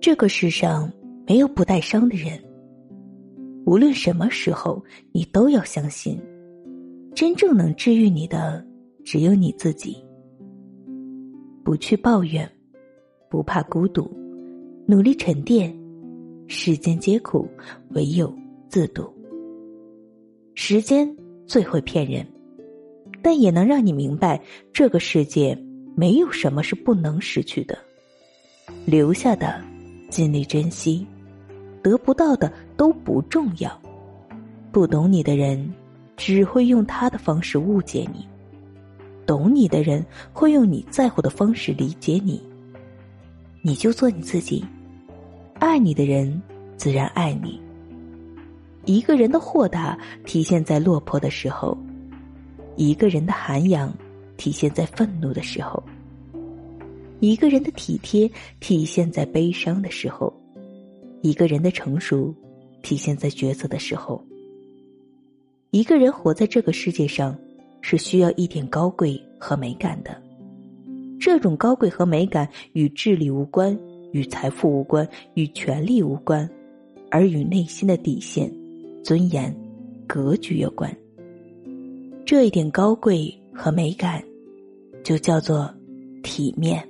这个世上没有不带伤的人。无论什么时候，你都要相信，真正能治愈你的只有你自己。不去抱怨，不怕孤独，努力沉淀。世间皆苦，唯有自渡。时间最会骗人，但也能让你明白，这个世界没有什么是不能失去的。留下的，尽力珍惜；得不到的都不重要。不懂你的人，只会用他的方式误解你；懂你的人，会用你在乎的方式理解你。你就做你自己。爱你的人，自然爱你。一个人的豁达体现在落魄的时候，一个人的涵养体现在愤怒的时候，一个人的体贴体现在悲伤的时候，一个人的成熟体现在抉择的时候。一个人活在这个世界上，是需要一点高贵和美感的。这种高贵和美感与智力无关。与财富无关，与权力无关，而与内心的底线、尊严、格局有关。这一点高贵和美感，就叫做体面。